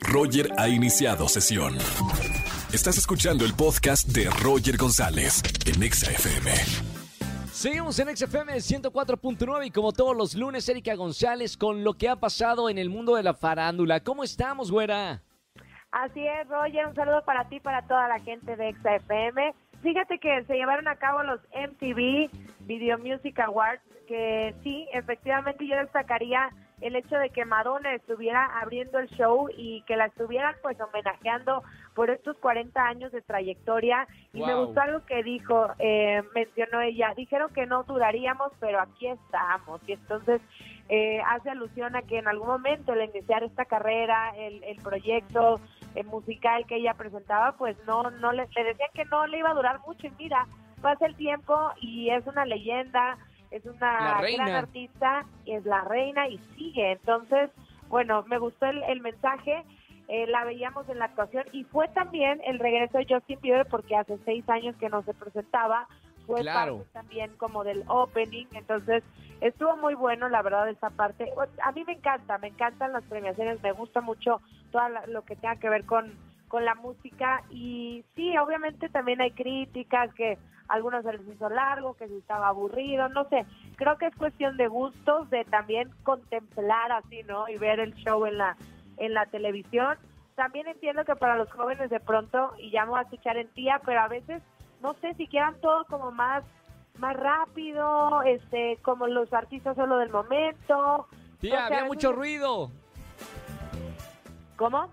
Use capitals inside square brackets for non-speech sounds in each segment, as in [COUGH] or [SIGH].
Roger ha iniciado sesión. Estás escuchando el podcast de Roger González en Exa FM. Seguimos en XFM 104.9 y como todos los lunes, Erika González con lo que ha pasado en el mundo de la farándula. ¿Cómo estamos, güera? Así es, Roger, un saludo para ti y para toda la gente de XFM. Fíjate que se llevaron a cabo los MTV Video Music Awards, que sí, efectivamente yo destacaría el hecho de que Madonna estuviera abriendo el show y que la estuvieran pues homenajeando por estos 40 años de trayectoria. Y me gustó algo que dijo, eh, mencionó ella, dijeron que no duraríamos, pero aquí estamos. Y entonces eh, hace alusión a que en algún momento al iniciar esta carrera, el, el proyecto eh, musical que ella presentaba, pues no, no le, le decían que no le iba a durar mucho. Y mira, pasa el tiempo y es una leyenda, es una gran artista y es la reina y sigue. Entonces, bueno, me gustó el, el mensaje, eh, la veíamos en la actuación y fue también el regreso de Justin Bieber porque hace seis años que no se presentaba, fue Claro. parte también como del opening, entonces estuvo muy bueno la verdad esa parte. A mí me encanta, me encantan las premiaciones, me gusta mucho todo lo que tenga que ver con, con la música y sí, obviamente también hay críticas que algunos se les hizo largo, que se estaba aburrido, no sé, creo que es cuestión de gustos, de también contemplar así, ¿no? Y ver el show en la, en la televisión. También entiendo que para los jóvenes de pronto, y ya me voy a escuchar en tía, pero a veces, no sé, si quieran todo como más más rápido, este, como los artistas solo del momento. Tía, había veces- mucho ruido. ¿Cómo?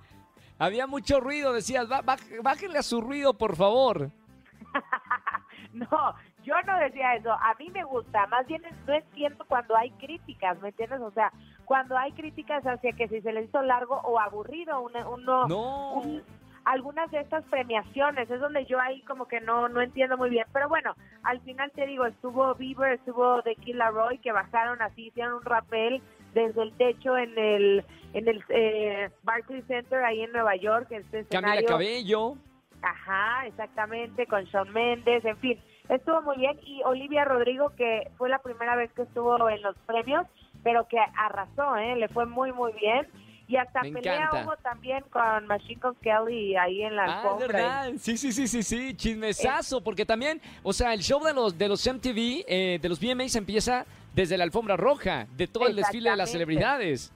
Había mucho ruido, decías, "Ba- baj- bájenle a su ruido, por favor. [LAUGHS] No, yo no decía eso. A mí me gusta. Más bien no entiendo cuando hay críticas, ¿me entiendes? O sea, cuando hay críticas hacia que si se le hizo largo o aburrido una- uno, No. un- algunas de estas premiaciones es donde yo ahí como que no no entiendo muy bien. Pero bueno, al final te digo, estuvo Bieber, estuvo The Killer Roy, que bajaron así, hicieron un rappel desde el techo en el en el eh, Barclays Center ahí en Nueva York, este Camila escenario. Cabello. Ajá, exactamente, con Shawn Mendes, en fin, estuvo muy bien. Y Olivia Rodrigo, que fue la primera vez que estuvo en los premios, pero que arrasó, ¿eh? le fue muy, muy bien. Y hasta Me pelea encanta. hubo también con Machine Gun Kelly ahí en la Ah, alfombra. ¿verdad? Sí, sí, sí, sí, sí, chismesazo, porque también, o sea, el show de los de los MTV, eh, de los VMAs empieza desde la alfombra roja, de todo el desfile de las celebridades.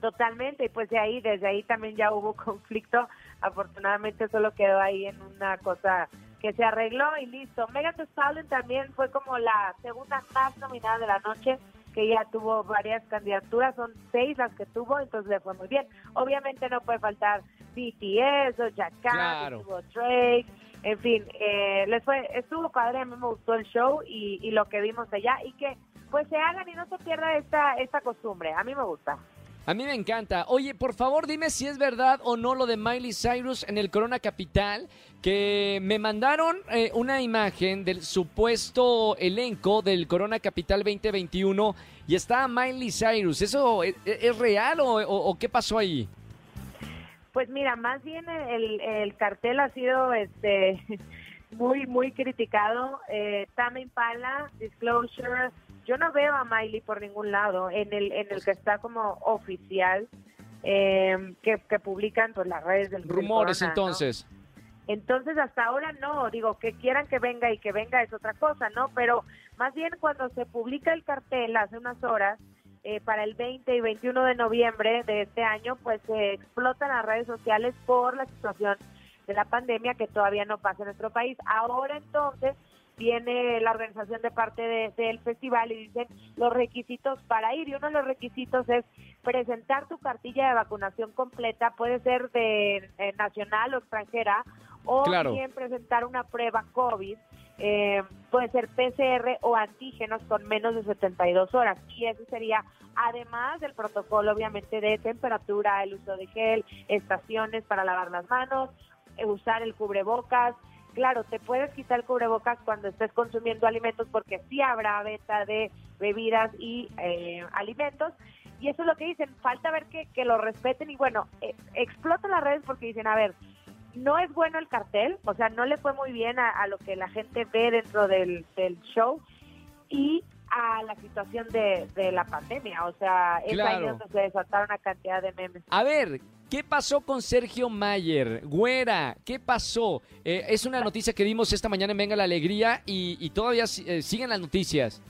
Totalmente, y pues de ahí, desde ahí también ya hubo [LAUGHS] conflicto. Afortunadamente solo quedó ahí en una cosa que se arregló y listo. Megan Thee Stallion también fue como la segunda más nominada de la noche, que ya tuvo varias candidaturas, son seis las que tuvo, entonces le fue muy bien. Obviamente no puede faltar BTS o Jack Claro. estuvo Drake, en fin, eh, les fue, estuvo padre, a mí me gustó el show y, y lo que vimos allá y que pues se hagan y no se pierda esta, esta costumbre, a mí me gusta. A mí me encanta. Oye, por favor, dime si es verdad o no lo de Miley Cyrus en el Corona Capital, que me mandaron eh, una imagen del supuesto elenco del Corona Capital 2021 y está Miley Cyrus. ¿Eso es, es real o, o- o qué pasó ahí? Pues mira, más bien el, el cartel ha sido este [LAUGHS] muy muy criticado. Eh, Tame Impala, Disclosure, yo no veo a Miley por ningún lado en el en el que está como oficial eh, que, que publican pues las redes del Rumores Corona, ¿no? entonces. Entonces hasta ahora no, digo que quieran que venga y que venga es otra cosa, ¿no? Pero más bien cuando se publica el cartel hace unas horas eh, para el 20 y 21 de noviembre de este año, pues se explotan las redes sociales por la situación de la pandemia que todavía no pasa en nuestro país. Ahora entonces viene la organización de parte de- del festival y dicen los requisitos para ir y uno de los requisitos es presentar tu cartilla de vacunación completa, puede ser de eh, nacional o extranjera, o Claro. bien presentar una prueba COVID, eh, puede ser PCR o antígenos con menos de 72 horas. Y eso sería, además del protocolo, obviamente, de temperatura, el uso de gel, estaciones para lavar las manos, eh, usar el cubrebocas. Claro, te puedes quitar el cubrebocas cuando estés consumiendo alimentos porque sí habrá venta de bebidas y eh, alimentos. Y eso es lo que dicen, falta ver que, que lo respeten y bueno, eh, explotan las redes porque dicen, a ver, no es bueno el cartel, o sea, no le fue muy bien a, a lo que la gente ve dentro del, del show y a la situación de, de la pandemia, o sea, es ahí Claro. donde se desataron una cantidad de memes. A ver, ¿Qué pasó con Sergio Mayer? Güera, ¿qué pasó? Eh, es una noticia que dimos esta mañana en Venga la Alegría y, todavía eh, siguen las noticias.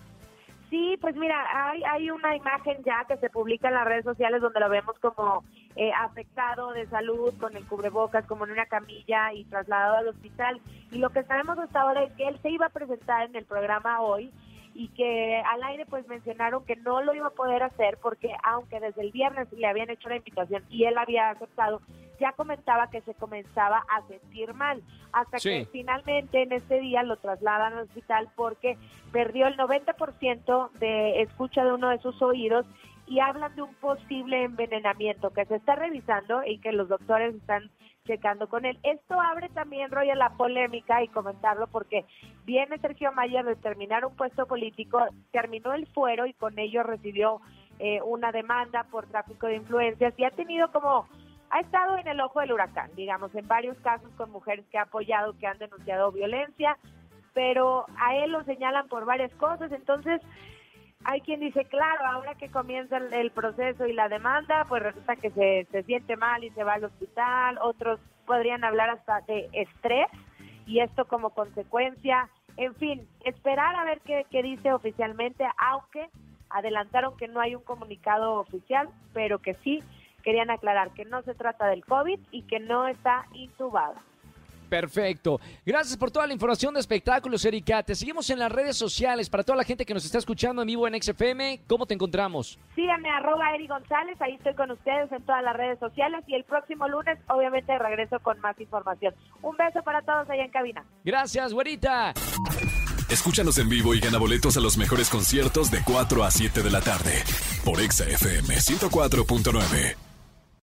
Sí, pues mira, hay, hay una imagen ya que se publica en las redes sociales donde lo vemos como eh, afectado de salud, con el cubrebocas, como en una camilla y trasladado al hospital. Y lo que sabemos hasta ahora es que él se iba a presentar en el programa hoy y que al aire pues mencionaron que no lo iba a poder hacer porque aunque desde el viernes le habían hecho la invitación y él había aceptado, ya comentaba que se comenzaba a sentir mal, hasta que finalmente en este día lo trasladan al hospital porque perdió el 90% de escucha de uno de sus oídos y hablan de un posible envenenamiento que se está revisando y que los doctores están checando con él. Esto abre también, Roy, la polémica y comentarlo porque viene Sergio Mayer de terminar un puesto político, terminó el fuero y con ello recibió eh, una demanda por tráfico de influencias y ha tenido como ha estado en el ojo del huracán, digamos, en varios casos con mujeres que ha apoyado, que han denunciado violencia, pero a él lo señalan por varias cosas, entonces hay quien dice, claro, ahora que comienza el, proceso y la demanda, pues resulta que se, se siente mal y se va al hospital, otros podrían hablar hasta de estrés y esto como consecuencia, en fin, esperar a ver qué, qué dice oficialmente, aunque adelantaron que no hay un comunicado oficial, pero que sí querían aclarar que no se trata del COVID y que no está intubado. Perfecto. Gracias por toda la información de espectáculos, Erika. Te seguimos en las redes sociales. Para toda la gente que nos está escuchando en vivo en XFM, ¿cómo te encontramos? Síganme, arroba Eri González. Ahí estoy con ustedes en todas las redes sociales. Y el próximo lunes, obviamente, regreso con más información. Un beso para todos allá en cabina. Gracias, güerita. Escúchanos en vivo y gana boletos a los mejores conciertos de 4 a 7 de la tarde por XFM 104.9.